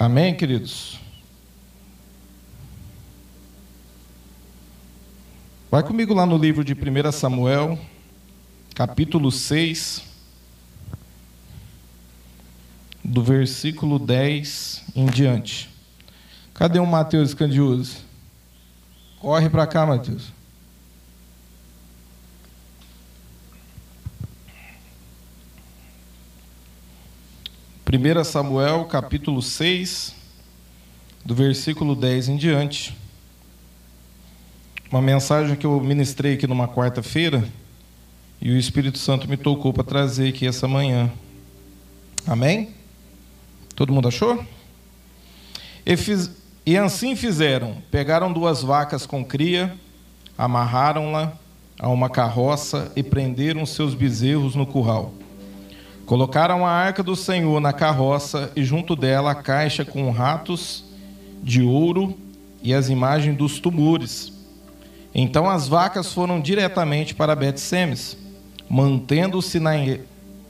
Amém, queridos? Vai comigo lá no livro de 1 Samuel, capítulo 6, do versículo 10 em diante. Cadê o Mateus Candiuso? Corre para cá, Mateus. Primeira Samuel, capítulo 6, do versículo 10 em diante. Uma mensagem que eu ministrei aqui numa quarta-feira e o Espírito Santo me tocou para trazer aqui essa manhã. Amém? Todo mundo achou? E, fiz, e assim fizeram: pegaram duas vacas com cria, amarraram-la a uma carroça e prenderam seus bezerros no curral. Colocaram a arca do Senhor na carroça e junto dela a caixa com ratos de ouro e as imagens dos tumores. Então as vacas foram diretamente para Bet-Semes, mantendo-se na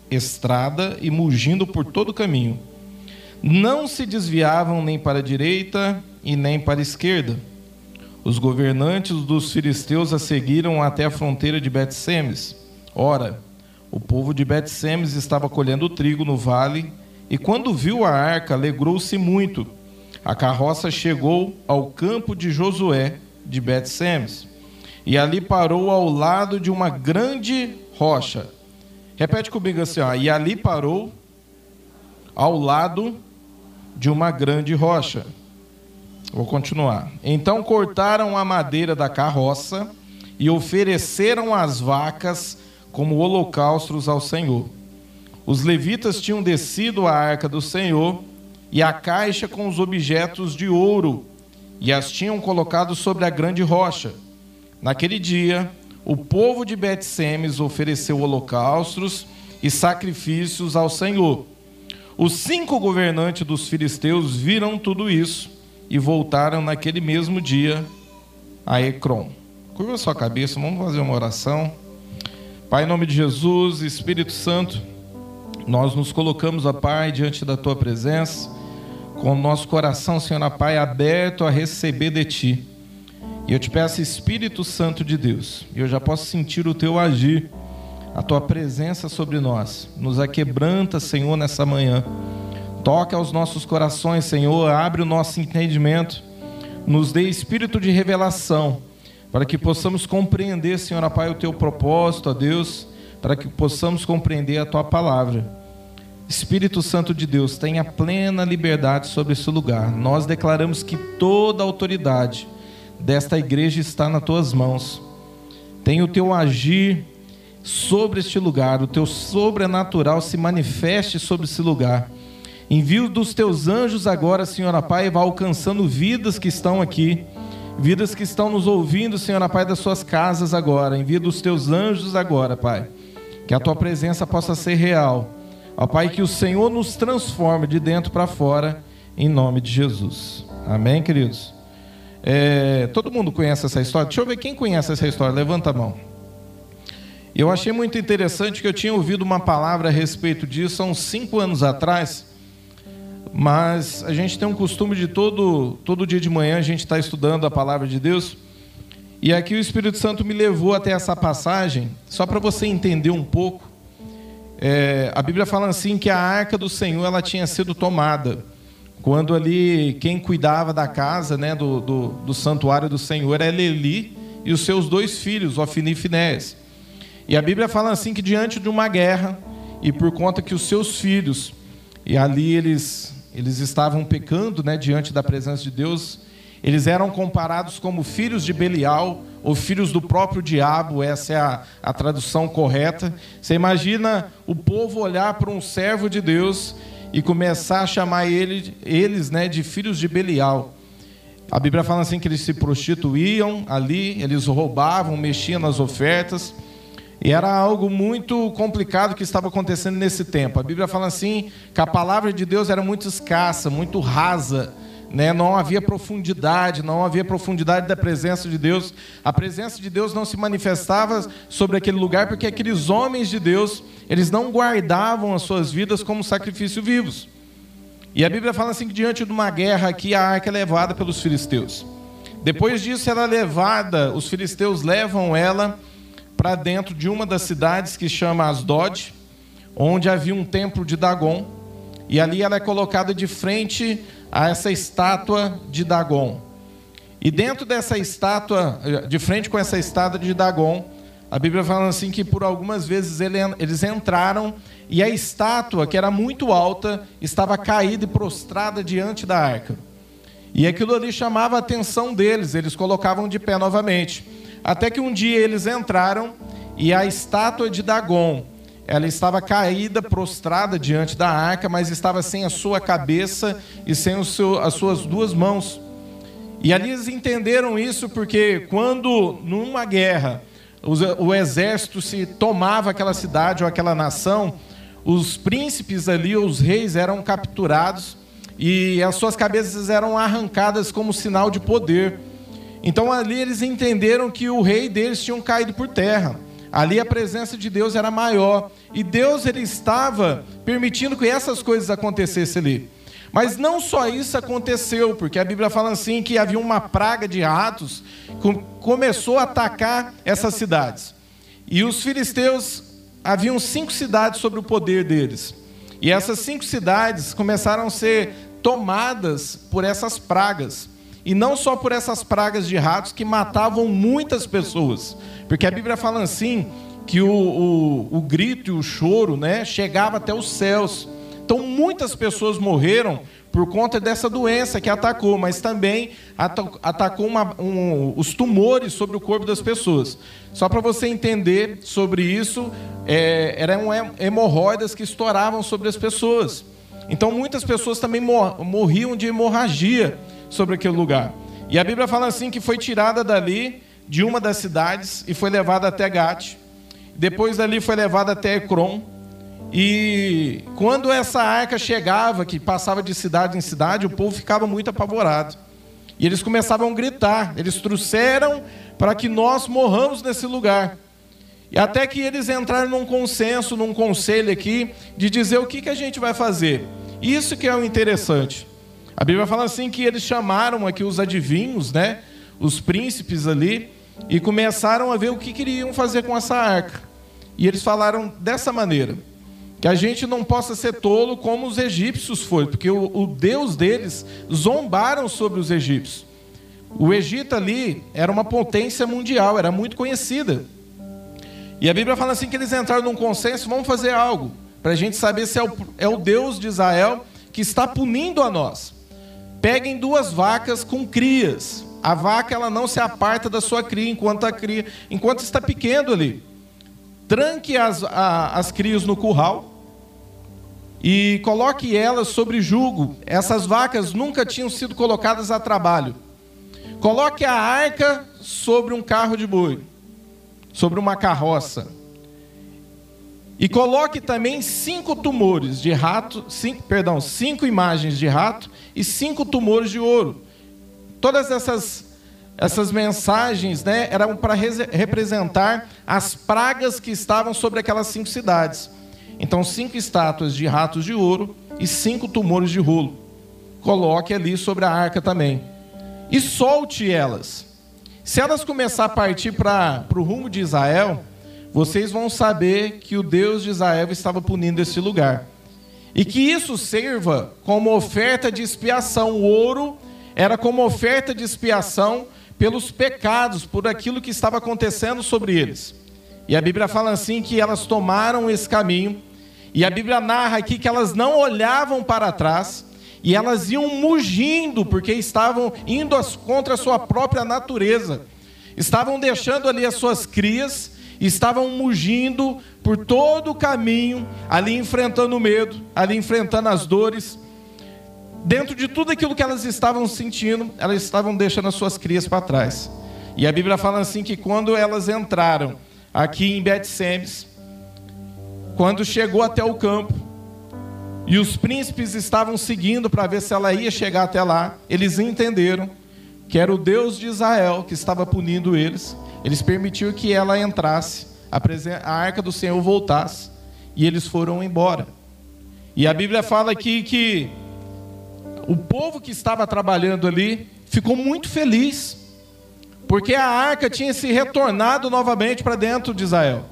estrada e mugindo por todo o caminho. Não se desviavam nem para a direita e nem para a esquerda. Os governantes dos filisteus a seguiram até a fronteira de Bet-Semes. Ora, o povo de Bet-Semes estava colhendo trigo no vale, e quando viu a arca, alegrou-se muito. A carroça chegou ao campo de Josué de Bet-Semes, e ali parou ao lado de uma grande rocha. Repete comigo assim, ó, e ali parou ao lado de uma grande rocha. Vou continuar. Então cortaram a madeira da carroça e ofereceram as vacas como holocaustos ao Senhor. Os levitas tinham descido a arca do Senhor e a caixa com os objetos de ouro e as tinham colocado sobre a grande rocha. Naquele dia, o povo de Bet-Semes ofereceu holocaustos e sacrifícios ao Senhor. Os cinco governantes dos filisteus viram tudo isso e voltaram naquele mesmo dia a Ecrom. Curva sua cabeça, vamos fazer uma oração. Pai, em nome de Jesus, Espírito Santo, nós nos colocamos, a Pai, diante da Tua presença, com o nosso coração, Senhor, a Pai, aberto a receber de Ti. E eu te peço, Espírito Santo de Deus, e eu já posso sentir o Teu agir, a Tua presença sobre nós. Nos aquebranta, Senhor, nessa manhã. Toca aos nossos corações, Senhor, abre o nosso entendimento, nos dê espírito de revelação para que possamos compreender, Senhor Pai, o teu propósito, a Deus, para que possamos compreender a tua palavra. Espírito Santo de Deus, tenha plena liberdade sobre esse lugar. Nós declaramos que toda a autoridade desta igreja está nas tuas mãos. Tenha o teu agir sobre este lugar, o teu sobrenatural se manifeste sobre esse lugar. Envio dos teus anjos agora, Senhor Pai, vá alcançando vidas que estão aqui Vidas que estão nos ouvindo, Senhor, Pai, das suas casas agora. Envia dos teus anjos agora, Pai. Que a tua presença possa ser real. Ó Pai, que o Senhor nos transforme de dentro para fora, em nome de Jesus. Amém, queridos? É, todo mundo conhece essa história? Deixa eu ver quem conhece essa história. Levanta a mão. Eu achei muito interessante que eu tinha ouvido uma palavra a respeito disso há uns cinco anos atrás mas a gente tem um costume de todo, todo dia de manhã a gente estar tá estudando a palavra de Deus. E aqui o Espírito Santo me levou até essa passagem, só para você entender um pouco. É, a Bíblia fala assim que a arca do Senhor ela tinha sido tomada. Quando ali quem cuidava da casa, né, do, do, do santuário do Senhor era Eli e os seus dois filhos, Ofni e Finés. E a Bíblia fala assim que diante de uma guerra, e por conta que os seus filhos, e ali eles eles estavam pecando né, diante da presença de Deus. Eles eram comparados como filhos de Belial ou filhos do próprio diabo, essa é a, a tradução correta. Você imagina o povo olhar para um servo de Deus e começar a chamar ele, eles né, de filhos de Belial. A Bíblia fala assim que eles se prostituíam ali, eles roubavam, mexiam nas ofertas. E era algo muito complicado que estava acontecendo nesse tempo. A Bíblia fala assim que a palavra de Deus era muito escassa, muito rasa. Né? Não havia profundidade, não havia profundidade da presença de Deus. A presença de Deus não se manifestava sobre aquele lugar porque aqueles homens de Deus, eles não guardavam as suas vidas como sacrifício vivos. E a Bíblia fala assim que diante de uma guerra aqui a arca é levada pelos filisteus. Depois disso ela é levada, os filisteus levam ela para dentro de uma das cidades que chama Asdod, onde havia um templo de Dagon, e ali ela é colocada de frente a essa estátua de Dagon. E dentro dessa estátua, de frente com essa estátua de Dagon, a Bíblia fala assim que por algumas vezes eles entraram e a estátua, que era muito alta, estava caída e prostrada diante da arca. E aquilo ali chamava a atenção deles, eles colocavam de pé novamente. Até que um dia eles entraram e a estátua de Dagon, ela estava caída, prostrada diante da arca, mas estava sem a sua cabeça e sem seu, as suas duas mãos. E ali eles entenderam isso porque quando numa guerra o exército se tomava aquela cidade ou aquela nação, os príncipes ali, os reis eram capturados e as suas cabeças eram arrancadas como sinal de poder. Então ali eles entenderam que o rei deles tinha caído por terra. Ali a presença de Deus era maior e Deus ele estava permitindo que essas coisas acontecessem ali. Mas não só isso aconteceu, porque a Bíblia fala assim que havia uma praga de ratos que começou a atacar essas cidades. E os filisteus haviam cinco cidades sobre o poder deles. E essas cinco cidades começaram a ser tomadas por essas pragas. E não só por essas pragas de ratos que matavam muitas pessoas. Porque a Bíblia fala assim que o, o, o grito e o choro né, chegava até os céus. Então muitas pessoas morreram por conta dessa doença que atacou, mas também atacou uma, um, os tumores sobre o corpo das pessoas. Só para você entender sobre isso, é, eram hemorroidas que estouravam sobre as pessoas. Então muitas pessoas também morriam de hemorragia sobre aquele lugar. E a Bíblia fala assim que foi tirada dali de uma das cidades e foi levada até Gate. Depois dali foi levada até Ecrom. E quando essa arca chegava, que passava de cidade em cidade, o povo ficava muito apavorado. E eles começavam a gritar. Eles trouxeram para que nós morramos nesse lugar. E até que eles entraram num consenso, num conselho aqui, de dizer o que, que a gente vai fazer. Isso que é o interessante. A Bíblia fala assim que eles chamaram aqui os adivinhos, né? Os príncipes ali, e começaram a ver o que queriam fazer com essa arca. E eles falaram dessa maneira: que a gente não possa ser tolo como os egípcios foram, porque o, o Deus deles zombaram sobre os egípcios. O Egito ali era uma potência mundial, era muito conhecida. E a Bíblia fala assim que eles entraram num consenso, vamos fazer algo para a gente saber se é o, é o Deus de Israel que está punindo a nós. Peguem duas vacas com crias. A vaca ela não se aparta da sua cria enquanto a cria, enquanto está pequeno ali. Tranque as, a, as crias no curral e coloque elas sobre jugo. Essas vacas nunca tinham sido colocadas a trabalho. Coloque a arca sobre um carro de boi, sobre uma carroça. E coloque também cinco tumores de rato, cinco, perdão, cinco imagens de rato e cinco tumores de ouro. Todas essas, essas mensagens né, eram para representar as pragas que estavam sobre aquelas cinco cidades. Então, cinco estátuas de ratos de ouro e cinco tumores de rolo. Coloque ali sobre a arca também. E solte elas. Se elas começar a partir para o rumo de Israel, vocês vão saber que o Deus de Israel estava punindo esse lugar. E que isso sirva como oferta de expiação. O ouro era como oferta de expiação pelos pecados, por aquilo que estava acontecendo sobre eles. E a Bíblia fala assim que elas tomaram esse caminho, e a Bíblia narra aqui que elas não olhavam para trás, e elas iam mugindo, porque estavam indo contra a sua própria natureza. Estavam deixando ali as suas crias, estavam mugindo por todo o caminho, ali enfrentando o medo, ali enfrentando as dores. Dentro de tudo aquilo que elas estavam sentindo, elas estavam deixando as suas crias para trás. E a Bíblia fala assim que quando elas entraram aqui em Bet-Semes, quando chegou até o campo, e os príncipes estavam seguindo para ver se ela ia chegar até lá, eles entenderam que era o Deus de Israel que estava punindo eles eles permitiram que ela entrasse, a arca do Senhor voltasse, e eles foram embora. E a Bíblia fala aqui que o povo que estava trabalhando ali ficou muito feliz, porque a arca tinha se retornado novamente para dentro de Israel.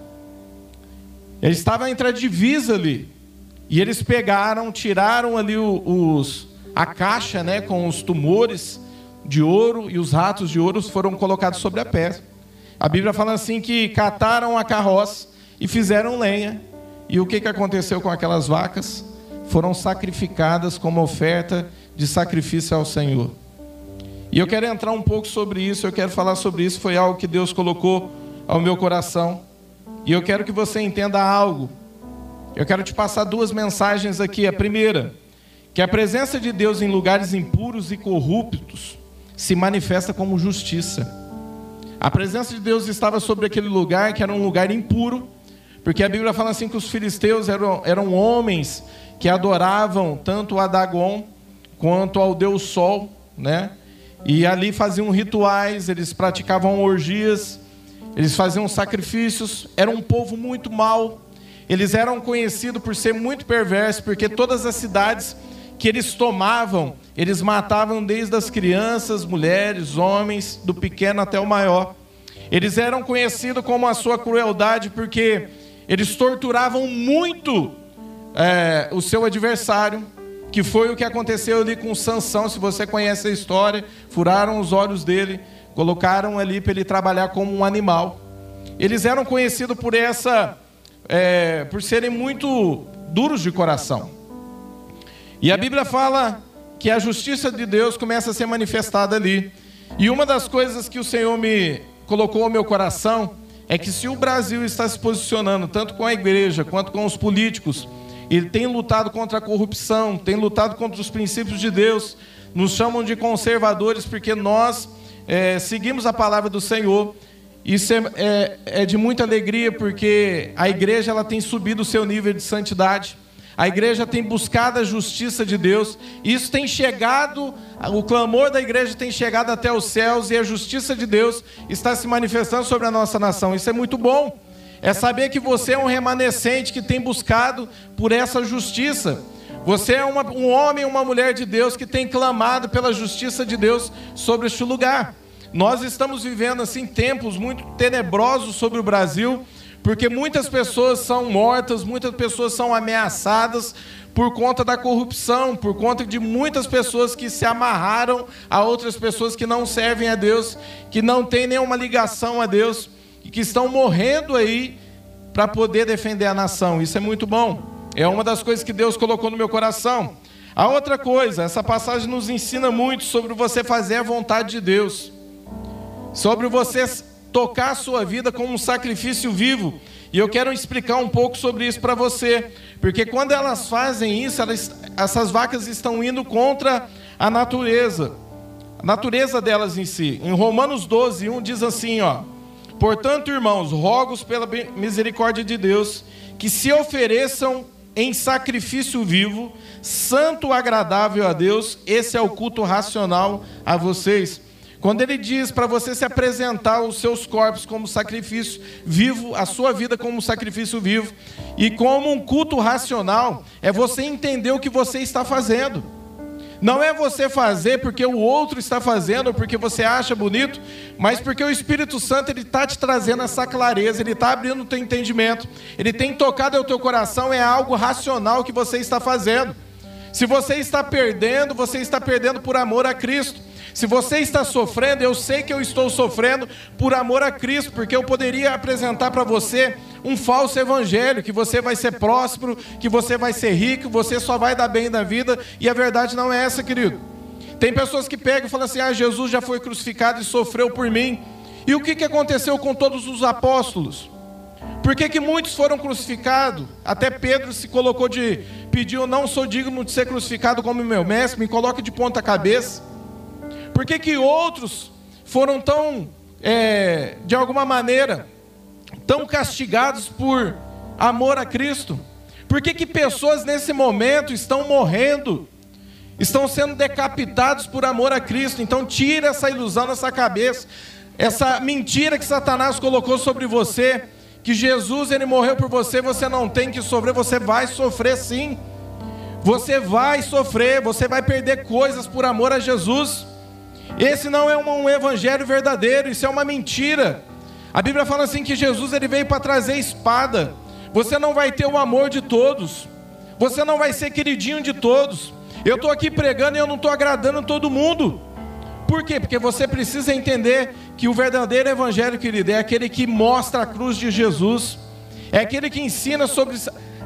Ele estava entre a divisa ali. E eles pegaram, tiraram ali os, a caixa né, com os tumores de ouro e os ratos de ouro foram colocados sobre a pedra. A Bíblia fala assim que cataram a carroça e fizeram lenha. E o que, que aconteceu com aquelas vacas? Foram sacrificadas como oferta de sacrifício ao Senhor. E eu quero entrar um pouco sobre isso, eu quero falar sobre isso, foi algo que Deus colocou ao meu coração. E eu quero que você entenda algo. Eu quero te passar duas mensagens aqui. A primeira, que a presença de Deus em lugares impuros e corruptos se manifesta como justiça. A presença de Deus estava sobre aquele lugar que era um lugar impuro, porque a Bíblia fala assim que os filisteus eram, eram homens que adoravam tanto a Dagon quanto ao Deus Sol, né? E ali faziam rituais, eles praticavam orgias, eles faziam sacrifícios, era um povo muito mau. Eles eram conhecidos por ser muito perversos, porque todas as cidades que eles tomavam, eles matavam desde as crianças, mulheres, homens, do pequeno até o maior. Eles eram conhecidos como a sua crueldade porque eles torturavam muito é, o seu adversário, que foi o que aconteceu ali com Sansão, se você conhece a história, furaram os olhos dele, colocaram ali para ele trabalhar como um animal. Eles eram conhecidos por essa, é, por serem muito duros de coração. E a Bíblia fala que a justiça de Deus começa a ser manifestada ali. E uma das coisas que o Senhor me colocou ao meu coração é que se o Brasil está se posicionando tanto com a igreja quanto com os políticos, ele tem lutado contra a corrupção, tem lutado contra os princípios de Deus, nos chamam de conservadores porque nós é, seguimos a palavra do Senhor. Isso é, é, é de muita alegria porque a igreja ela tem subido o seu nível de santidade. A igreja tem buscado a justiça de Deus. Isso tem chegado, o clamor da igreja tem chegado até os céus e a justiça de Deus está se manifestando sobre a nossa nação. Isso é muito bom. É saber que você é um remanescente que tem buscado por essa justiça. Você é uma, um homem uma mulher de Deus que tem clamado pela justiça de Deus sobre este lugar. Nós estamos vivendo assim tempos muito tenebrosos sobre o Brasil porque muitas pessoas são mortas, muitas pessoas são ameaçadas por conta da corrupção, por conta de muitas pessoas que se amarraram a outras pessoas que não servem a Deus, que não têm nenhuma ligação a Deus e que estão morrendo aí para poder defender a nação. Isso é muito bom. É uma das coisas que Deus colocou no meu coração. A outra coisa, essa passagem nos ensina muito sobre você fazer a vontade de Deus, sobre você tocar a sua vida como um sacrifício vivo. E eu quero explicar um pouco sobre isso para você, porque quando elas fazem isso, elas, essas vacas estão indo contra a natureza, a natureza delas em si. Em Romanos 12, 1 diz assim: ó, Portanto, irmãos, rogos pela misericórdia de Deus, que se ofereçam em sacrifício vivo, santo, agradável a Deus, esse é o culto racional a vocês. Quando ele diz para você se apresentar os seus corpos como sacrifício vivo, a sua vida como sacrifício vivo, e como um culto racional, é você entender o que você está fazendo. Não é você fazer porque o outro está fazendo, ou porque você acha bonito, mas porque o Espírito Santo ele está te trazendo essa clareza, ele está abrindo o teu entendimento, ele tem tocado o teu coração, é algo racional que você está fazendo. Se você está perdendo, você está perdendo por amor a Cristo. Se você está sofrendo, eu sei que eu estou sofrendo por amor a Cristo, porque eu poderia apresentar para você um falso evangelho, que você vai ser próspero, que você vai ser rico, você só vai dar bem na vida, e a verdade não é essa, querido. Tem pessoas que pegam e falam assim: ah, Jesus já foi crucificado e sofreu por mim. E o que, que aconteceu com todos os apóstolos? Por que, que muitos foram crucificados? Até Pedro se colocou de pediu, não sou digno de ser crucificado como meu mestre, me coloque de ponta cabeça. Por que, que outros foram tão, é, de alguma maneira, tão castigados por amor a Cristo? Por que, que pessoas nesse momento estão morrendo? Estão sendo decapitados por amor a Cristo. Então tira essa ilusão dessa cabeça, essa mentira que Satanás colocou sobre você, que Jesus ele morreu por você, você não tem que sofrer, você vai sofrer sim. Você vai sofrer, você vai perder coisas por amor a Jesus. Esse não é um evangelho verdadeiro, isso é uma mentira. A Bíblia fala assim que Jesus ele veio para trazer espada. Você não vai ter o amor de todos. Você não vai ser queridinho de todos. Eu estou aqui pregando e eu não estou agradando todo mundo. Por quê? Porque você precisa entender que o verdadeiro evangelho, querido, é aquele que mostra a cruz de Jesus. É aquele que ensina sobre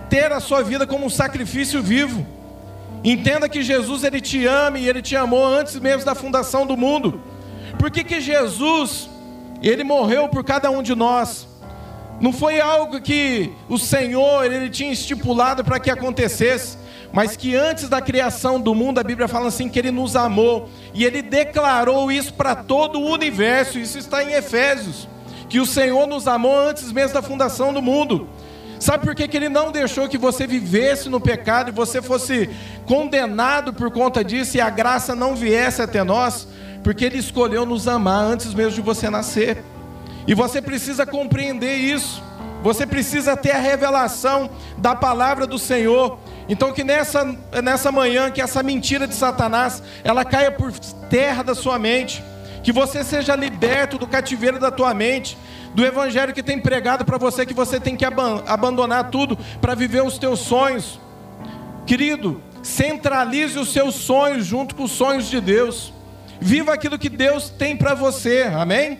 ter a sua vida como um sacrifício vivo. Entenda que Jesus ele te ama e ele te amou antes mesmo da fundação do mundo. Por que, que Jesus ele morreu por cada um de nós? Não foi algo que o Senhor ele tinha estipulado para que acontecesse, mas que antes da criação do mundo a Bíblia fala assim que ele nos amou e ele declarou isso para todo o universo. Isso está em Efésios, que o Senhor nos amou antes mesmo da fundação do mundo. Sabe por que, que ele não deixou que você vivesse no pecado e você fosse condenado por conta disso e a graça não viesse até nós? Porque ele escolheu nos amar antes mesmo de você nascer. E você precisa compreender isso. Você precisa ter a revelação da palavra do Senhor. Então que nessa, nessa manhã, que essa mentira de Satanás, ela caia por terra da sua mente. Que você seja liberto do cativeiro da tua mente do evangelho que tem pregado para você que você tem que abandonar tudo para viver os teus sonhos. Querido, centralize os seus sonhos junto com os sonhos de Deus. Viva aquilo que Deus tem para você. Amém?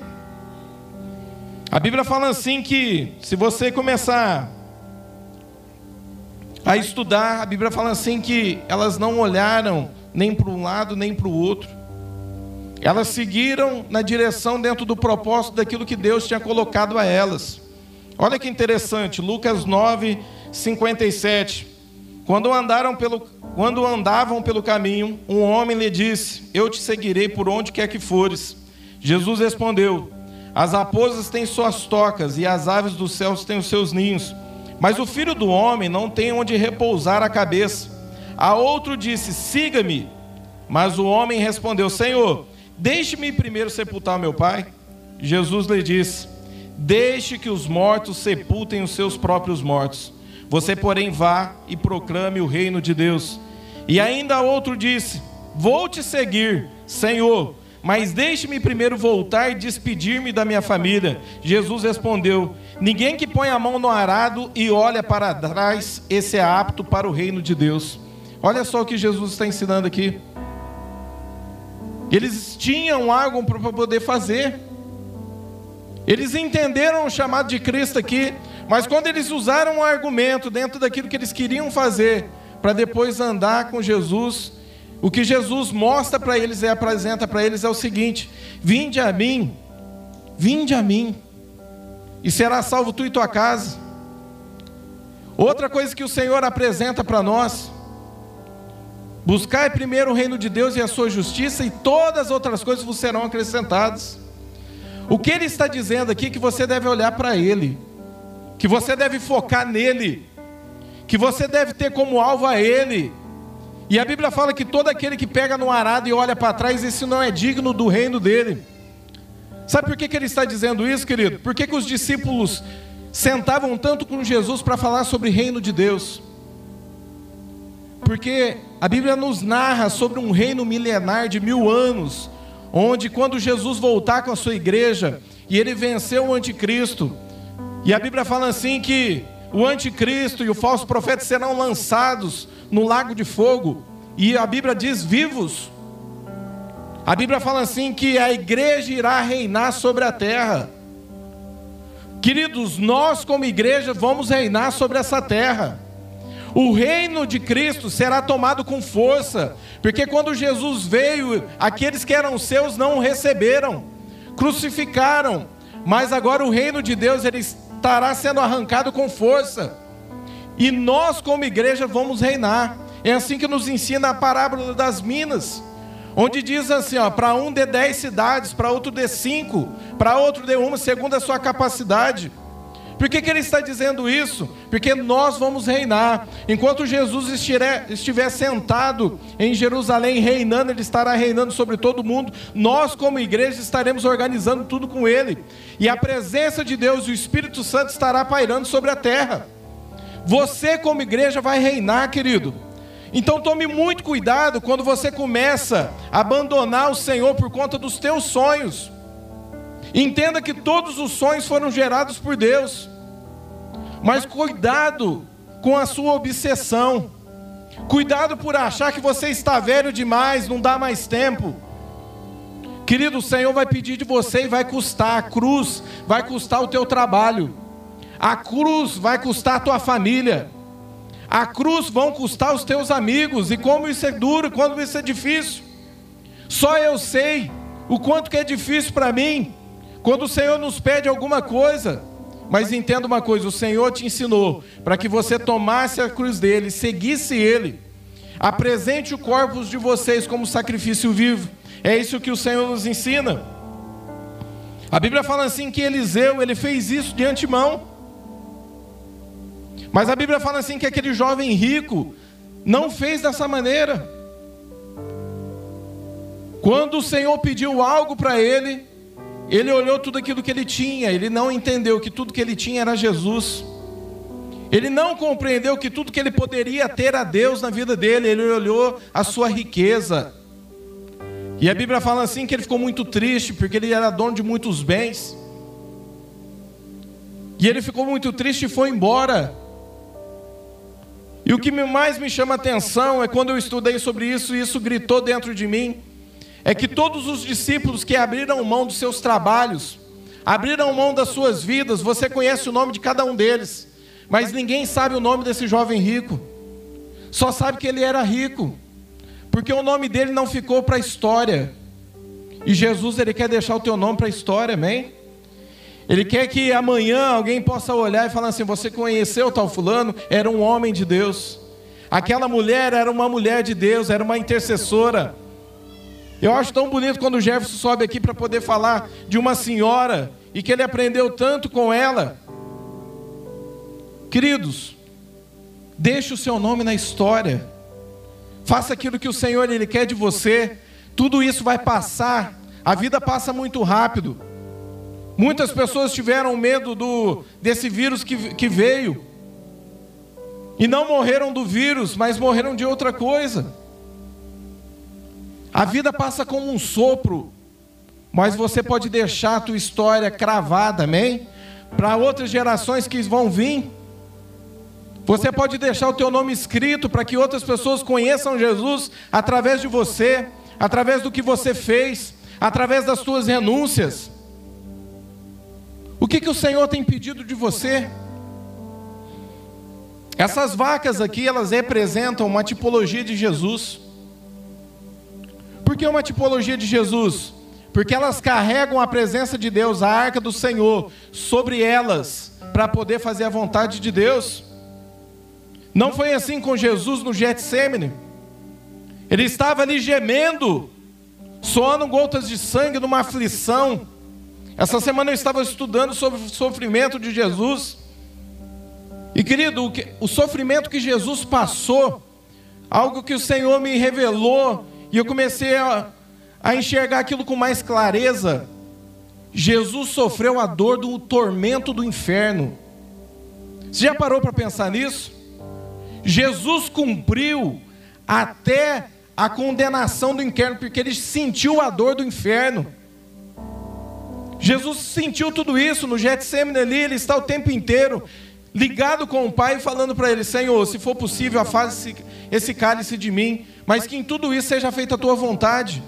A Bíblia fala assim que se você começar a estudar, a Bíblia fala assim que elas não olharam nem para um lado nem para o outro. Elas seguiram na direção dentro do propósito daquilo que Deus tinha colocado a elas. Olha que interessante, Lucas 9, 57. Quando andaram pelo, quando andavam pelo caminho, um homem lhe disse: Eu te seguirei por onde quer que fores. Jesus respondeu: As raposas têm suas tocas e as aves dos céus têm os seus ninhos, mas o filho do homem não tem onde repousar a cabeça. A outro disse: Siga-me. Mas o homem respondeu: Senhor, Deixe-me primeiro sepultar meu pai. Jesus lhe disse: Deixe que os mortos sepultem os seus próprios mortos. Você, porém, vá e proclame o reino de Deus. E ainda outro disse: Vou te seguir, Senhor, mas deixe-me primeiro voltar e despedir-me da minha família. Jesus respondeu: Ninguém que põe a mão no arado e olha para trás, esse é apto para o reino de Deus. Olha só o que Jesus está ensinando aqui. Eles tinham algo para poder fazer. Eles entenderam o chamado de Cristo aqui, mas quando eles usaram um argumento dentro daquilo que eles queriam fazer, para depois andar com Jesus, o que Jesus mostra para eles e apresenta para eles é o seguinte: vinde a mim, vinde a mim, e será salvo tu e tua casa. Outra coisa que o Senhor apresenta para nós, Buscai primeiro o reino de Deus e a sua justiça, e todas as outras coisas vos serão acrescentadas. O que ele está dizendo aqui é que você deve olhar para ele, que você deve focar nele, que você deve ter como alvo a ele. E a Bíblia fala que todo aquele que pega no arado e olha para trás, esse não é digno do reino dele. Sabe por que, que ele está dizendo isso, querido? Por que, que os discípulos sentavam tanto com Jesus para falar sobre o reino de Deus? Porque a Bíblia nos narra sobre um reino milenar de mil anos, onde quando Jesus voltar com a sua igreja e ele venceu o anticristo, e a Bíblia fala assim que o anticristo e o falso profeta serão lançados no lago de fogo, e a Bíblia diz vivos. A Bíblia fala assim que a igreja irá reinar sobre a terra. Queridos, nós como igreja vamos reinar sobre essa terra. O reino de Cristo será tomado com força, porque quando Jesus veio, aqueles que eram seus não o receberam, crucificaram, mas agora o reino de Deus ele estará sendo arrancado com força. E nós como igreja vamos reinar. É assim que nos ensina a parábola das minas, onde diz assim, ó, para um de dez cidades, para outro de cinco, para outro de uma, segundo a sua capacidade. Por que, que ele está dizendo isso? Porque nós vamos reinar. Enquanto Jesus estiver, estiver sentado em Jerusalém reinando, ele estará reinando sobre todo mundo. Nós, como igreja, estaremos organizando tudo com ele. E a presença de Deus e o Espírito Santo estará pairando sobre a terra. Você, como igreja, vai reinar, querido. Então tome muito cuidado quando você começa a abandonar o Senhor por conta dos teus sonhos. Entenda que todos os sonhos foram gerados por Deus. Mas cuidado com a sua obsessão. Cuidado por achar que você está velho demais, não dá mais tempo. Querido, o Senhor vai pedir de você e vai custar. A cruz vai custar o teu trabalho. A cruz vai custar a tua família. A cruz vão custar os teus amigos. E como isso é duro, como isso é difícil. Só eu sei o quanto que é difícil para mim quando o Senhor nos pede alguma coisa. Mas entenda uma coisa: o Senhor te ensinou para que você tomasse a cruz dele, seguisse ele. Apresente o corpo de vocês como sacrifício vivo. É isso que o Senhor nos ensina. A Bíblia fala assim que Eliseu, ele fez isso de antemão. Mas a Bíblia fala assim que aquele jovem rico não fez dessa maneira. Quando o Senhor pediu algo para ele, ele olhou tudo aquilo que ele tinha, ele não entendeu que tudo que ele tinha era Jesus. Ele não compreendeu que tudo que ele poderia ter a Deus na vida dele, ele olhou a sua riqueza. E a Bíblia fala assim que ele ficou muito triste, porque ele era dono de muitos bens. E ele ficou muito triste e foi embora. E o que mais me chama atenção é quando eu estudei sobre isso, e isso gritou dentro de mim é que todos os discípulos que abriram mão dos seus trabalhos, abriram mão das suas vidas, você conhece o nome de cada um deles, mas ninguém sabe o nome desse jovem rico, só sabe que ele era rico, porque o nome dele não ficou para a história, e Jesus ele quer deixar o teu nome para a história, amém? Ele quer que amanhã alguém possa olhar e falar assim: Você conheceu tal fulano? Era um homem de Deus. Aquela mulher era uma mulher de Deus, era uma intercessora. Eu acho tão bonito quando o Jefferson sobe aqui para poder falar de uma senhora e que ele aprendeu tanto com ela. Queridos, deixe o seu nome na história. Faça aquilo que o Senhor ele quer de você. Tudo isso vai passar. A vida passa muito rápido. Muitas pessoas tiveram medo do, desse vírus que, que veio. E não morreram do vírus, mas morreram de outra coisa. A vida passa como um sopro, mas você pode deixar a tua história cravada, amém? Para outras gerações que vão vir. Você pode deixar o teu nome escrito para que outras pessoas conheçam Jesus através de você, através do que você fez, através das tuas renúncias. O que, que o Senhor tem pedido de você? Essas vacas aqui, elas representam uma tipologia de Jesus. Por que uma tipologia de Jesus? Porque elas carregam a presença de Deus, a arca do Senhor, sobre elas, para poder fazer a vontade de Deus. Não foi assim com Jesus no Getsemane. Ele estava ali gemendo, soando gotas de sangue numa aflição. Essa semana eu estava estudando sobre o sofrimento de Jesus. E querido, o, que, o sofrimento que Jesus passou, algo que o Senhor me revelou e eu comecei a, a enxergar aquilo com mais clareza. Jesus sofreu a dor do tormento do inferno. Você já parou para pensar nisso? Jesus cumpriu até a condenação do inferno, porque ele sentiu a dor do inferno. Jesus sentiu tudo isso no Getsemane ali, ele está o tempo inteiro ligado com o Pai, falando para ele: Senhor, se for possível, afaste esse cálice de mim, mas que em tudo isso seja feita a tua vontade.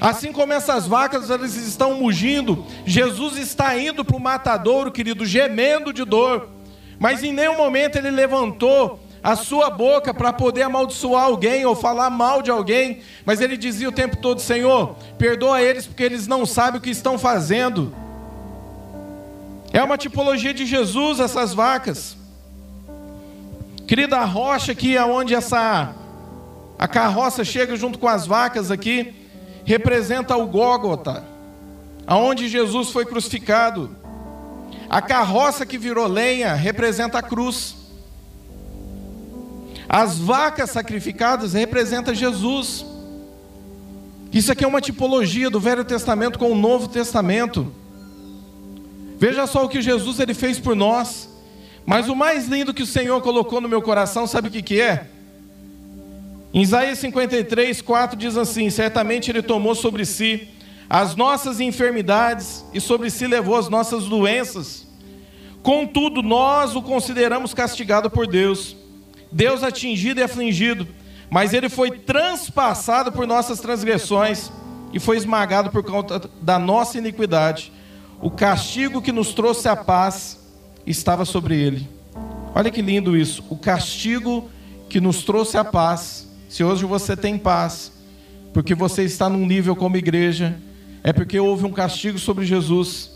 Assim como essas vacas elas estão mugindo, Jesus está indo para o matadouro, querido, gemendo de dor, mas em nenhum momento ele levantou a sua boca para poder amaldiçoar alguém ou falar mal de alguém, mas ele dizia o tempo todo: Senhor, perdoa eles porque eles não sabem o que estão fazendo. É uma tipologia de Jesus essas vacas. Querida, a rocha aqui é onde essa a carroça chega junto com as vacas aqui, representa o Gólgota, aonde Jesus foi crucificado. A carroça que virou lenha representa a cruz. As vacas sacrificadas representam Jesus. Isso aqui é uma tipologia do Velho Testamento com o Novo Testamento. Veja só o que Jesus ele fez por nós. Mas o mais lindo que o Senhor colocou no meu coração, sabe o que, que é? Em Isaías 53, 4 diz assim: Certamente Ele tomou sobre si as nossas enfermidades e sobre si levou as nossas doenças. Contudo, nós o consideramos castigado por Deus, Deus atingido e afligido, mas ele foi transpassado por nossas transgressões e foi esmagado por conta da nossa iniquidade. O castigo que nos trouxe a paz estava sobre ele. Olha que lindo isso. O castigo que nos trouxe a paz. Se hoje você tem paz, porque você está num nível como igreja, é porque houve um castigo sobre Jesus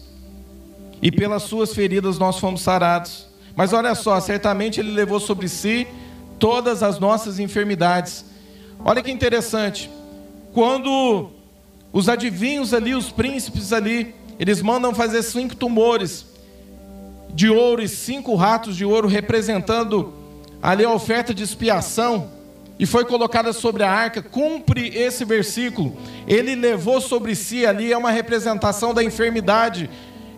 e pelas suas feridas nós fomos sarados. Mas olha só, certamente ele levou sobre si todas as nossas enfermidades. Olha que interessante. Quando os adivinhos ali, os príncipes ali, eles mandam fazer cinco tumores de ouro e cinco ratos de ouro representando ali a oferta de expiação e foi colocada sobre a arca, cumpre esse versículo. Ele levou sobre si ali, é uma representação da enfermidade.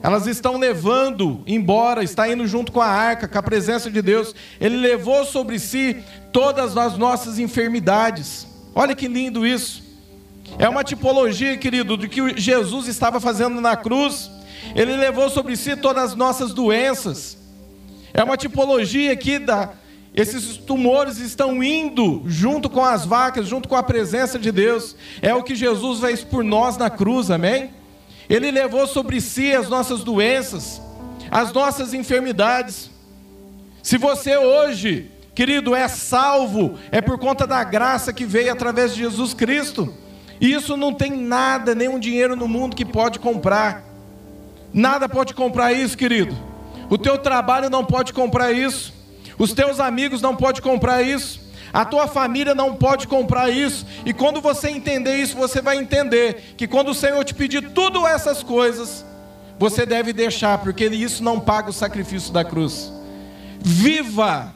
Elas estão levando embora, está indo junto com a arca, com a presença de Deus. Ele levou sobre si todas as nossas enfermidades. Olha que lindo isso. É uma tipologia, querido, do que Jesus estava fazendo na cruz. Ele levou sobre si todas as nossas doenças. É uma tipologia aqui da, esses tumores estão indo junto com as vacas, junto com a presença de Deus. É o que Jesus fez por nós na cruz, amém? Ele levou sobre si as nossas doenças, as nossas enfermidades. Se você hoje, querido, é salvo, é por conta da graça que veio através de Jesus Cristo. E isso não tem nada, nenhum dinheiro no mundo que pode comprar. Nada pode comprar isso, querido. O teu trabalho não pode comprar isso. Os teus amigos não podem comprar isso. A tua família não pode comprar isso. E quando você entender isso, você vai entender que quando o Senhor te pedir tudo essas coisas, você deve deixar, porque isso não paga o sacrifício da cruz. Viva,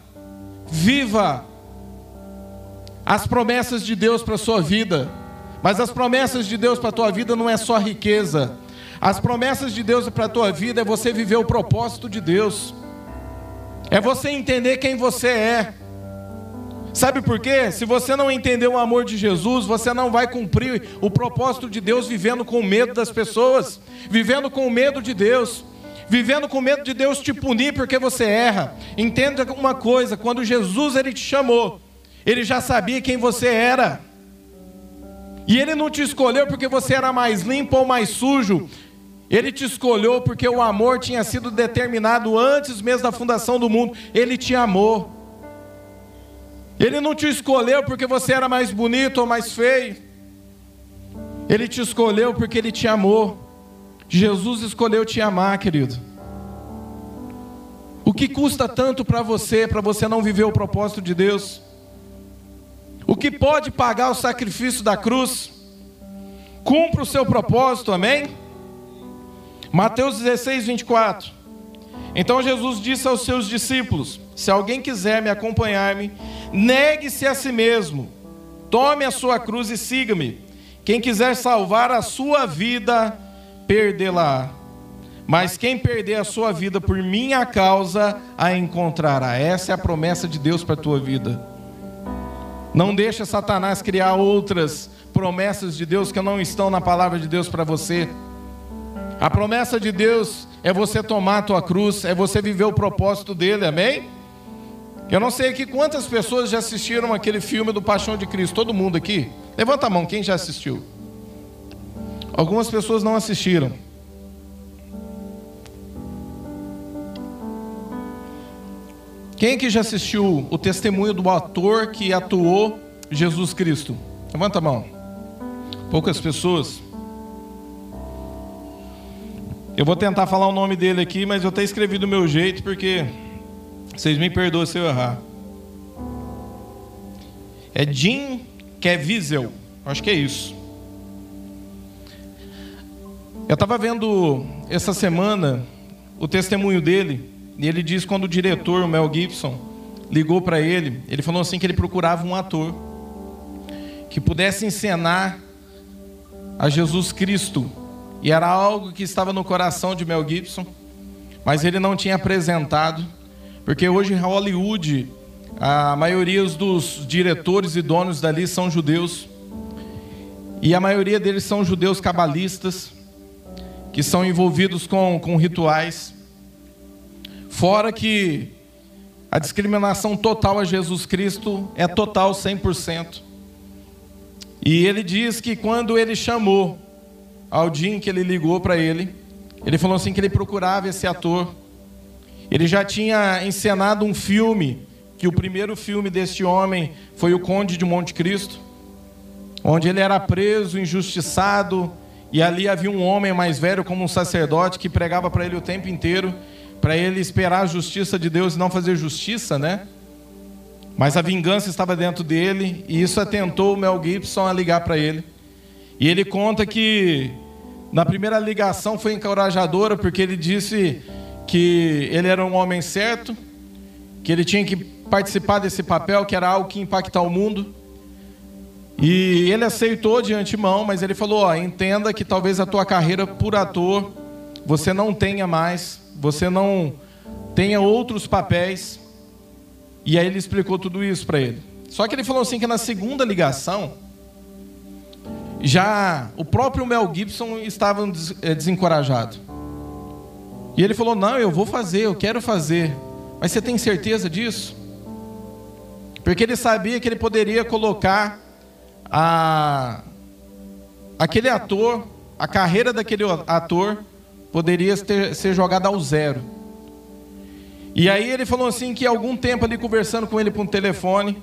viva as promessas de Deus para a sua vida. Mas as promessas de Deus para a tua vida não é só riqueza. As promessas de Deus para a tua vida é você viver o propósito de Deus. É você entender quem você é. Sabe por quê? Se você não entender o amor de Jesus, você não vai cumprir o propósito de Deus vivendo com medo das pessoas, vivendo com medo de Deus, vivendo com medo de Deus te punir porque você erra. Entenda uma coisa, quando Jesus ele te chamou, ele já sabia quem você era. E ele não te escolheu porque você era mais limpo ou mais sujo. Ele te escolheu porque o amor tinha sido determinado antes mesmo da fundação do mundo. Ele te amou. Ele não te escolheu porque você era mais bonito ou mais feio. Ele te escolheu porque ele te amou. Jesus escolheu te amar, querido. O que custa tanto para você, para você não viver o propósito de Deus? O que pode pagar o sacrifício da cruz? Cumpra o seu propósito, amém? Mateus 16, 24. Então Jesus disse aos seus discípulos: Se alguém quiser me acompanhar-me, negue-se a si mesmo, tome a sua cruz e siga-me. Quem quiser salvar a sua vida, perdê-la. Mas quem perder a sua vida por minha causa, a encontrará. Essa é a promessa de Deus para a tua vida. Não deixa Satanás criar outras promessas de Deus que não estão na palavra de Deus para você. A promessa de Deus é você tomar a tua cruz, é você viver o propósito dele, amém? Eu não sei aqui quantas pessoas já assistiram aquele filme do Paixão de Cristo. Todo mundo aqui? Levanta a mão, quem já assistiu? Algumas pessoas não assistiram. Quem que já assistiu o testemunho do ator que atuou Jesus Cristo? Levanta a mão. Poucas pessoas. Eu vou tentar falar o nome dele aqui, mas eu até escrevi do meu jeito, porque vocês me perdoem se eu errar. É Jim Caviezel, acho que é isso. Eu estava vendo essa semana o testemunho dele, e ele diz quando o diretor, o Mel Gibson, ligou para ele, ele falou assim que ele procurava um ator que pudesse encenar a Jesus Cristo e era algo que estava no coração de Mel Gibson, mas ele não tinha apresentado, porque hoje Hollywood A maioria dos diretores e donos dali são judeus. E a maioria deles são judeus cabalistas, que são envolvidos com, com rituais. Fora que a discriminação total a Jesus Cristo é total, 100%. E ele diz que quando ele chamou, ao que ele ligou para ele, ele falou assim que ele procurava esse ator. Ele já tinha encenado um filme, que o primeiro filme deste homem foi O Conde de Monte Cristo, onde ele era preso, injustiçado, e ali havia um homem mais velho, como um sacerdote, que pregava para ele o tempo inteiro, para ele esperar a justiça de Deus e não fazer justiça, né? Mas a vingança estava dentro dele e isso atentou o Mel Gibson a ligar para ele. E ele conta que na primeira ligação foi encorajadora porque ele disse que ele era um homem certo, que ele tinha que participar desse papel, que era algo que impactar o mundo. E ele aceitou de antemão, mas ele falou: ó, entenda que talvez a tua carreira por ator você não tenha mais, você não tenha outros papéis. E aí ele explicou tudo isso para ele. Só que ele falou assim que na segunda ligação, já o próprio Mel Gibson estava eh, desencorajado. E ele falou: Não, eu vou fazer, eu quero fazer. Mas você tem certeza disso? Porque ele sabia que ele poderia colocar a, aquele ator, a carreira daquele ator, poderia ter, ser jogada ao zero. E aí ele falou assim que algum tempo ali conversando com ele por um telefone,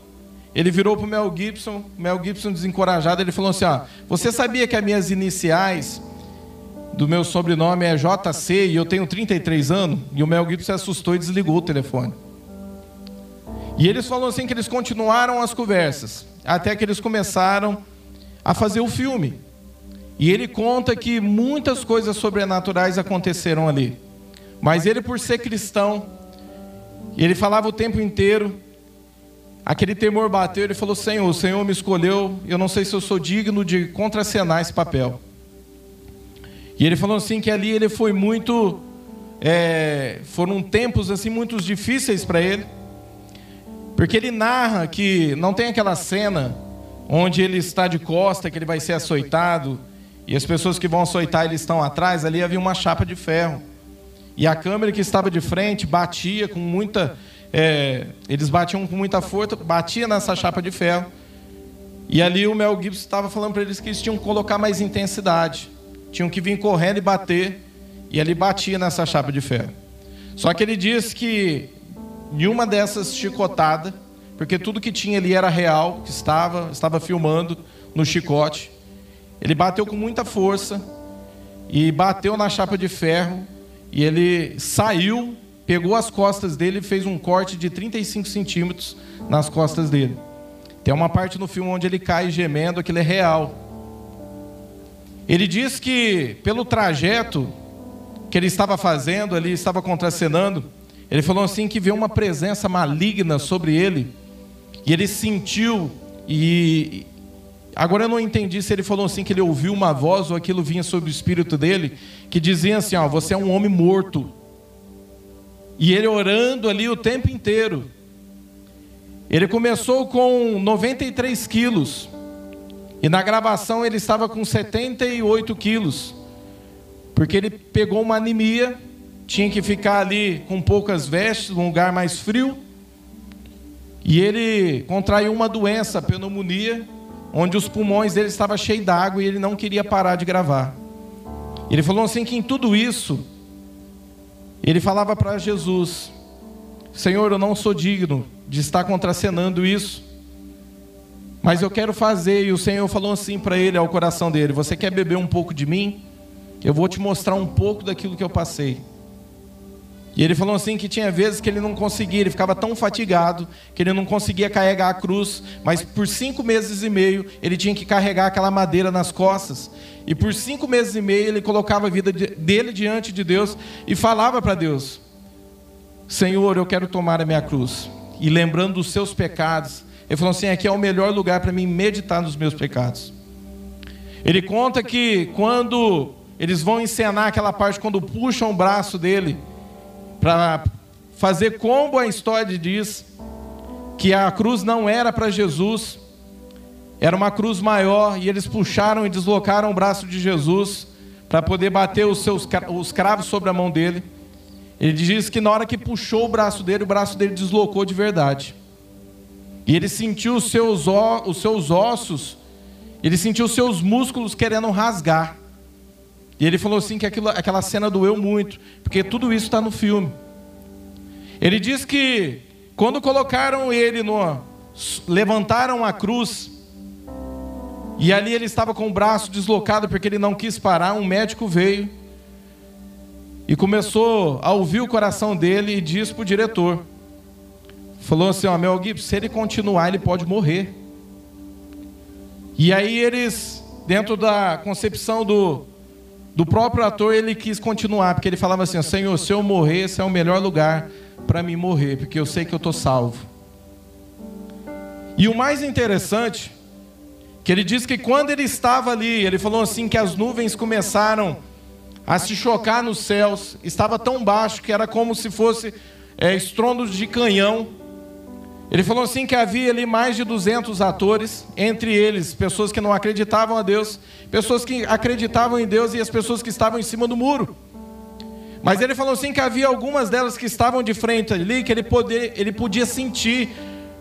ele virou para o Mel Gibson, Mel Gibson desencorajado, ele falou assim: ó, você sabia que as minhas iniciais do meu sobrenome é JC e eu tenho 33 anos? E o Mel Gibson se assustou e desligou o telefone. E eles falaram assim que eles continuaram as conversas, até que eles começaram a fazer o filme. E ele conta que muitas coisas sobrenaturais aconteceram ali. Mas ele, por ser cristão, ele falava o tempo inteiro, aquele temor bateu, ele falou: Senhor, o Senhor me escolheu, eu não sei se eu sou digno de contracenar esse papel. E ele falou assim que ali ele foi muito. É, foram tempos assim muito difíceis para ele. Porque ele narra que não tem aquela cena onde ele está de costa, que ele vai ser açoitado, e as pessoas que vão açoitar ele estão atrás, ali havia uma chapa de ferro. E a câmera que estava de frente batia com muita. É, eles batiam com muita força, batia nessa chapa de ferro. E ali o Mel Gibson estava falando para eles que eles tinham que colocar mais intensidade. Tinham que vir correndo e bater. E ali batia nessa chapa de ferro. Só que ele disse que em uma dessas chicotadas, porque tudo que tinha ali era real, que estava, estava filmando no chicote. Ele bateu com muita força e bateu na chapa de ferro e ele saiu, pegou as costas dele e fez um corte de 35 centímetros nas costas dele. Tem uma parte no filme onde ele cai gemendo, aquilo é real. Ele diz que pelo trajeto que ele estava fazendo, ele estava contracenando, ele falou assim que viu uma presença maligna sobre ele, e ele sentiu e Agora eu não entendi se ele falou assim que ele ouviu uma voz ou aquilo vinha sobre o espírito dele, que dizia assim: ó, você é um homem morto. E ele orando ali o tempo inteiro. Ele começou com 93 quilos. E na gravação ele estava com 78 quilos. Porque ele pegou uma anemia, tinha que ficar ali com poucas vestes, num lugar mais frio. E ele contraiu uma doença, pneumonia onde os pulmões dele estavam cheios d'água e ele não queria parar de gravar. Ele falou assim que em tudo isso, ele falava para Jesus: Senhor, eu não sou digno de estar contracenando isso, mas eu quero fazer. E o Senhor falou assim para ele, ao coração dele: Você quer beber um pouco de mim? Eu vou te mostrar um pouco daquilo que eu passei. E ele falou assim que tinha vezes que ele não conseguia, ele ficava tão fatigado que ele não conseguia carregar a cruz, mas por cinco meses e meio ele tinha que carregar aquela madeira nas costas. E por cinco meses e meio ele colocava a vida dele diante de Deus e falava para Deus: Senhor, eu quero tomar a minha cruz. E lembrando dos seus pecados, ele falou assim: aqui é o melhor lugar para mim meditar nos meus pecados. Ele conta que quando eles vão encenar aquela parte, quando puxam o braço dele para fazer como a história diz que a cruz não era para Jesus, era uma cruz maior, e eles puxaram e deslocaram o braço de Jesus para poder bater os seus os cravos sobre a mão dele. Ele diz que na hora que puxou o braço dele, o braço dele deslocou de verdade. E ele sentiu os seus, os seus ossos, ele sentiu os seus músculos querendo rasgar. E ele falou assim que aquilo, aquela cena doeu muito, porque tudo isso está no filme. Ele diz que quando colocaram ele no. levantaram a cruz, e ali ele estava com o braço deslocado porque ele não quis parar. Um médico veio e começou a ouvir o coração dele e disse para o diretor: falou assim: Ó, Mel Gibson, se ele continuar, ele pode morrer. E aí eles, dentro da concepção do, do próprio ator, ele quis continuar, porque ele falava assim: Senhor, se eu morrer, esse é o melhor lugar para mim morrer, porque eu sei que eu estou salvo. E o mais interessante que ele diz que quando ele estava ali, ele falou assim que as nuvens começaram a se chocar nos céus, estava tão baixo que era como se fosse é, estrondos de canhão. Ele falou assim que havia ali mais de 200 atores, entre eles pessoas que não acreditavam a Deus, pessoas que acreditavam em Deus e as pessoas que estavam em cima do muro. Mas ele falou assim que havia algumas delas que estavam de frente ali que ele, poder, ele podia sentir,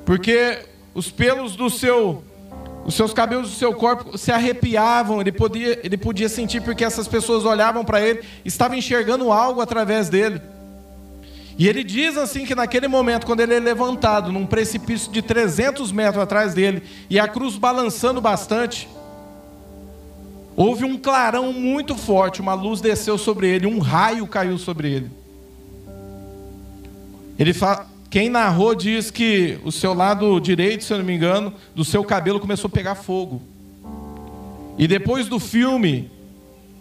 porque os pelos do seu os seus cabelos do seu corpo se arrepiavam, ele podia, ele podia sentir porque essas pessoas olhavam para ele, estavam enxergando algo através dele. E ele diz assim que naquele momento, quando ele é levantado num precipício de 300 metros atrás dele, e a cruz balançando bastante, houve um clarão muito forte, uma luz desceu sobre ele, um raio caiu sobre ele. Ele fala, quem narrou diz que o seu lado direito, se eu não me engano, do seu cabelo começou a pegar fogo. E depois do filme,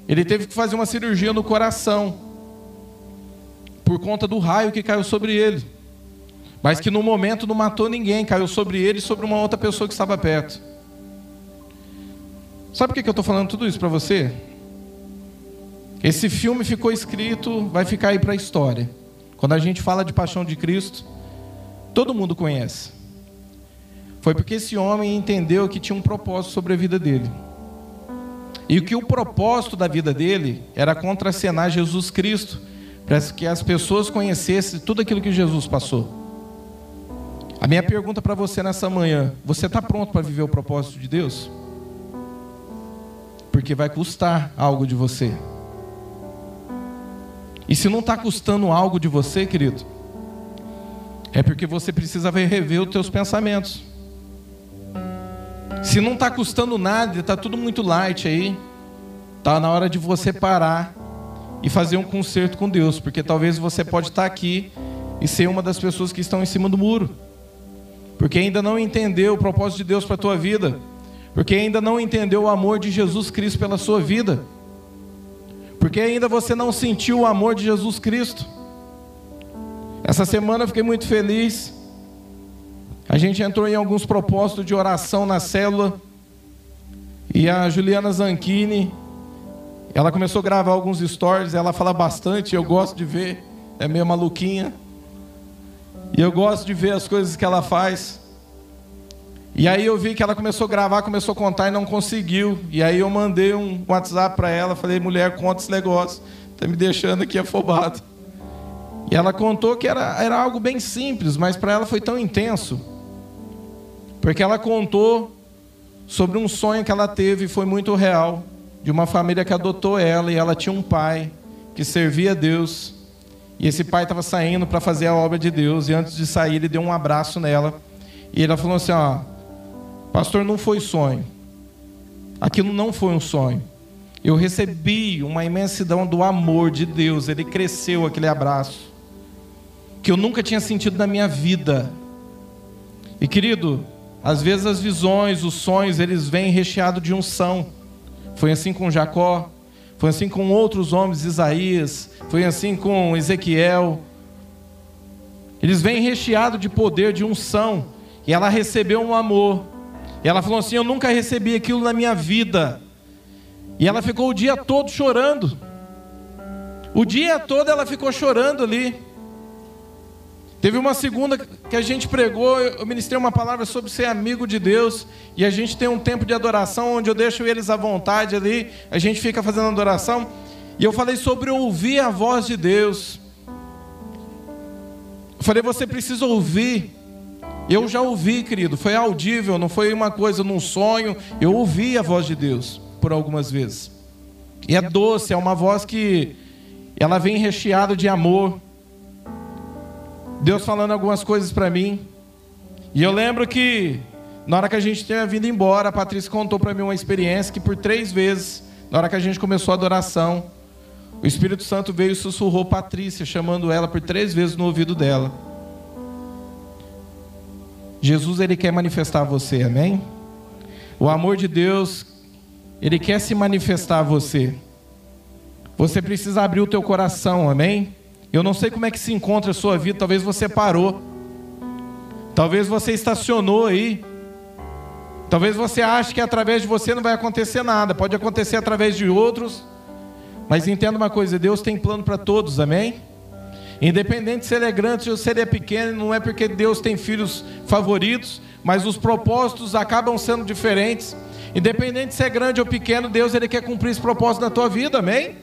ele teve que fazer uma cirurgia no coração. Por conta do raio que caiu sobre ele. Mas que no momento não matou ninguém, caiu sobre ele e sobre uma outra pessoa que estava perto. Sabe por que eu estou falando tudo isso para você? Esse filme ficou escrito, vai ficar aí para a história. Quando a gente fala de paixão de Cristo, todo mundo conhece. Foi porque esse homem entendeu que tinha um propósito sobre a vida dele. E que o propósito da vida dele era contracenar Jesus Cristo, para que as pessoas conhecessem tudo aquilo que Jesus passou. A minha pergunta para você nessa manhã: você está pronto para viver o propósito de Deus? Porque vai custar algo de você. E se não está custando algo de você, querido, é porque você precisa rever os teus pensamentos. Se não está custando nada, está tudo muito light aí, está na hora de você parar e fazer um conserto com Deus, porque talvez você pode estar aqui e ser uma das pessoas que estão em cima do muro, porque ainda não entendeu o propósito de Deus para a tua vida, porque ainda não entendeu o amor de Jesus Cristo pela sua vida, porque ainda você não sentiu o amor de Jesus Cristo. Essa semana eu fiquei muito feliz. A gente entrou em alguns propósitos de oração na célula. E a Juliana Zanchini, ela começou a gravar alguns stories. Ela fala bastante, eu gosto de ver. É meio maluquinha. E eu gosto de ver as coisas que ela faz. E aí eu vi que ela começou a gravar, começou a contar e não conseguiu. E aí eu mandei um WhatsApp para ela, falei, mulher, conta esse negócio. Tá me deixando aqui afobado. E ela contou que era, era algo bem simples, mas para ela foi tão intenso. Porque ela contou sobre um sonho que ela teve e foi muito real, de uma família que adotou ela e ela tinha um pai que servia a Deus. E esse pai estava saindo para fazer a obra de Deus e antes de sair ele deu um abraço nela. E ela falou assim: "Ó, pastor, não foi sonho. Aquilo não foi um sonho. Eu recebi uma imensidão do amor de Deus, ele cresceu aquele abraço que eu nunca tinha sentido na minha vida. E querido, às vezes as visões, os sonhos, eles vêm recheados de unção. Foi assim com Jacó, foi assim com outros homens, Isaías, foi assim com Ezequiel. Eles vêm recheados de poder, de unção. E ela recebeu um amor. E ela falou assim: Eu nunca recebi aquilo na minha vida. E ela ficou o dia todo chorando. O dia todo ela ficou chorando ali. Teve uma segunda que a gente pregou, eu ministrei uma palavra sobre ser amigo de Deus, e a gente tem um tempo de adoração onde eu deixo eles à vontade ali, a gente fica fazendo adoração, e eu falei sobre ouvir a voz de Deus. Eu falei, você precisa ouvir. Eu já ouvi, querido, foi audível, não foi uma coisa num sonho, eu ouvi a voz de Deus por algumas vezes. E é doce, é uma voz que ela vem recheada de amor. Deus falando algumas coisas para mim. E eu lembro que na hora que a gente tinha vindo embora, a Patrícia contou para mim uma experiência que por três vezes, na hora que a gente começou a adoração, o Espírito Santo veio e sussurrou Patrícia, chamando ela por três vezes no ouvido dela. Jesus ele quer manifestar você, amém? O amor de Deus, ele quer se manifestar a você. Você precisa abrir o teu coração, amém? Eu não sei como é que se encontra a sua vida, talvez você parou. Talvez você estacionou aí. Talvez você ache que através de você não vai acontecer nada, pode acontecer através de outros. Mas entenda uma coisa, Deus tem plano para todos, amém? Independente se ele é grande ou se ele é pequeno, não é porque Deus tem filhos favoritos, mas os propósitos acabam sendo diferentes. Independente se é grande ou pequeno, Deus ele quer cumprir esse propósito na tua vida, amém?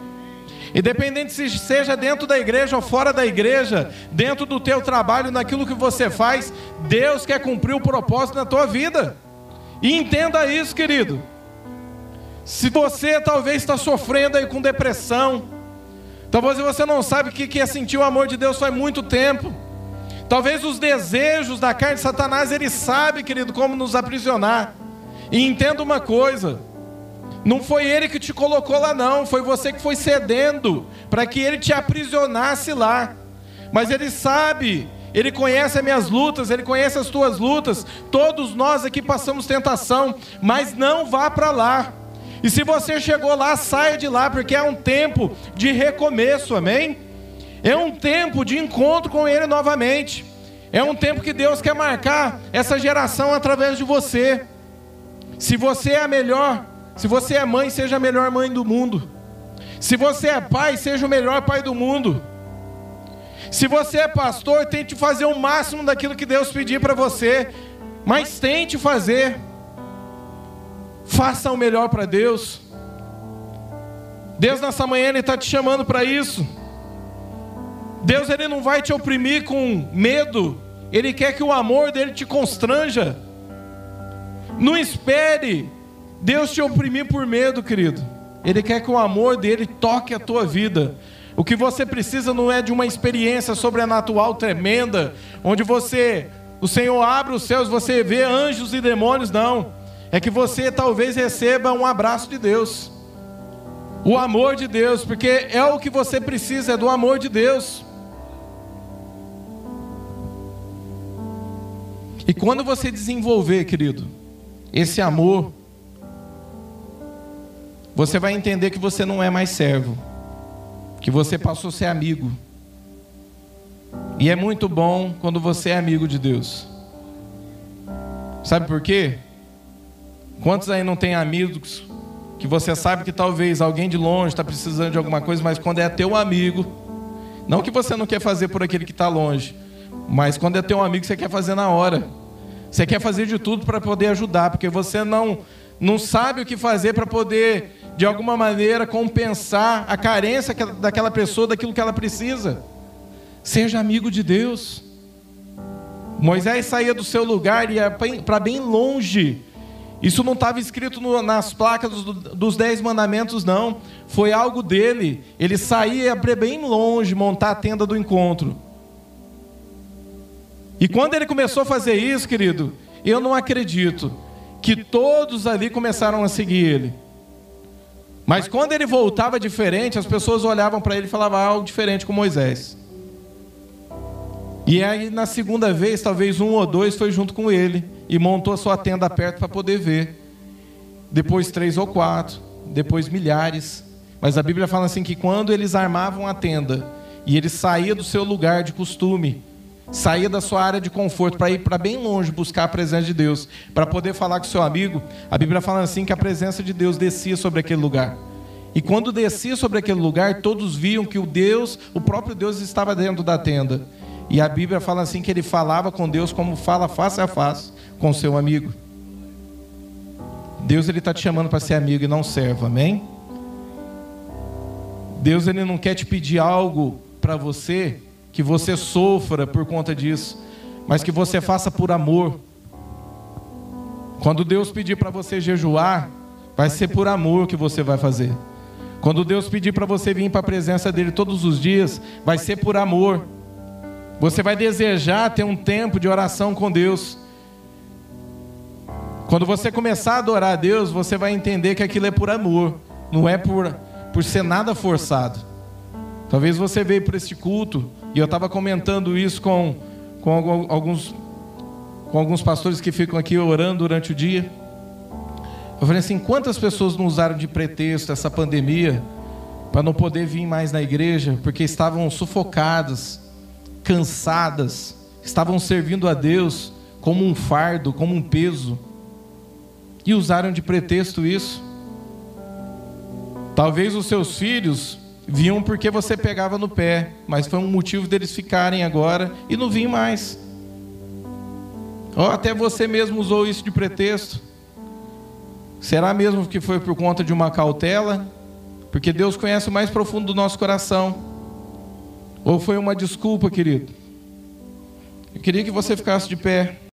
Independente se seja dentro da igreja ou fora da igreja, dentro do teu trabalho, naquilo que você faz, Deus quer cumprir o propósito na tua vida. E entenda isso, querido. Se você talvez está sofrendo aí com depressão, talvez você não sabe o que é sentir o amor de Deus faz muito tempo. Talvez os desejos da carne de Satanás, ele sabe, querido, como nos aprisionar. E entenda uma coisa: não foi ele que te colocou lá, não. Foi você que foi cedendo para que ele te aprisionasse lá. Mas ele sabe, ele conhece as minhas lutas, ele conhece as tuas lutas. Todos nós aqui passamos tentação, mas não vá para lá. E se você chegou lá, saia de lá, porque é um tempo de recomeço, amém? É um tempo de encontro com Ele novamente. É um tempo que Deus quer marcar essa geração através de você. Se você é a melhor se você é mãe, seja a melhor mãe do mundo. Se você é pai, seja o melhor pai do mundo. Se você é pastor, tente fazer o máximo daquilo que Deus pedir para você, mas tente fazer. Faça o melhor para Deus. Deus nessa manhã ele está te chamando para isso. Deus ele não vai te oprimir com medo. Ele quer que o amor dele te constranja. Não espere Deus te oprimir por medo, querido. Ele quer que o amor dele toque a tua vida. O que você precisa não é de uma experiência sobrenatural tremenda, onde você, o Senhor abre os céus, você vê anjos e demônios, não. É que você talvez receba um abraço de Deus. O amor de Deus, porque é o que você precisa, é do amor de Deus. E quando você desenvolver, querido, esse amor, você vai entender que você não é mais servo, que você passou a ser amigo. E é muito bom quando você é amigo de Deus. Sabe por quê? Quantos aí não tem amigos que você sabe que talvez alguém de longe está precisando de alguma coisa, mas quando é teu amigo, não que você não quer fazer por aquele que está longe, mas quando é teu amigo você quer fazer na hora. Você quer fazer de tudo para poder ajudar, porque você não não sabe o que fazer para poder de alguma maneira, compensar a carência daquela pessoa, daquilo que ela precisa. Seja amigo de Deus. Moisés saía do seu lugar e ia para bem longe. Isso não estava escrito no, nas placas dos, dos, dez mandamentos, não. Foi algo dele. Ele saía para bem longe montar a tenda do encontro. E quando ele começou a fazer isso, querido, eu não acredito que todos ali começaram a seguir ele. Mas quando ele voltava diferente, as pessoas olhavam para ele e falavam algo diferente com Moisés. E aí, na segunda vez, talvez um ou dois foi junto com ele e montou a sua tenda perto para poder ver. Depois, três ou quatro, depois, milhares. Mas a Bíblia fala assim: que quando eles armavam a tenda e ele saía do seu lugar de costume, saía da sua área de conforto para ir para bem longe buscar a presença de Deus, para poder falar com seu amigo, a Bíblia fala assim que a presença de Deus descia sobre aquele lugar. E quando descia sobre aquele lugar, todos viam que o Deus, o próprio Deus estava dentro da tenda. E a Bíblia fala assim que ele falava com Deus como fala face a face com seu amigo. Deus ele está te chamando para ser amigo e não servo, amém? Deus ele não quer te pedir algo para você que você sofra por conta disso, mas que você faça por amor. Quando Deus pedir para você jejuar, vai ser por amor que você vai fazer. Quando Deus pedir para você vir para a presença dele todos os dias, vai ser por amor. Você vai desejar ter um tempo de oração com Deus. Quando você começar a adorar a Deus, você vai entender que aquilo é por amor, não é por, por ser nada forçado. Talvez você veio para este culto, e eu estava comentando isso com, com alguns, com alguns pastores que ficam aqui orando durante o dia. Eu falei assim: quantas pessoas não usaram de pretexto essa pandemia para não poder vir mais na igreja, porque estavam sufocadas, cansadas, estavam servindo a Deus como um fardo, como um peso, e usaram de pretexto isso. Talvez os seus filhos vinham porque você pegava no pé, mas foi um motivo deles ficarem agora e não vinham mais. Ou até você mesmo usou isso de pretexto. Será mesmo que foi por conta de uma cautela? Porque Deus conhece o mais profundo do nosso coração. Ou foi uma desculpa, querido? Eu queria que você ficasse de pé.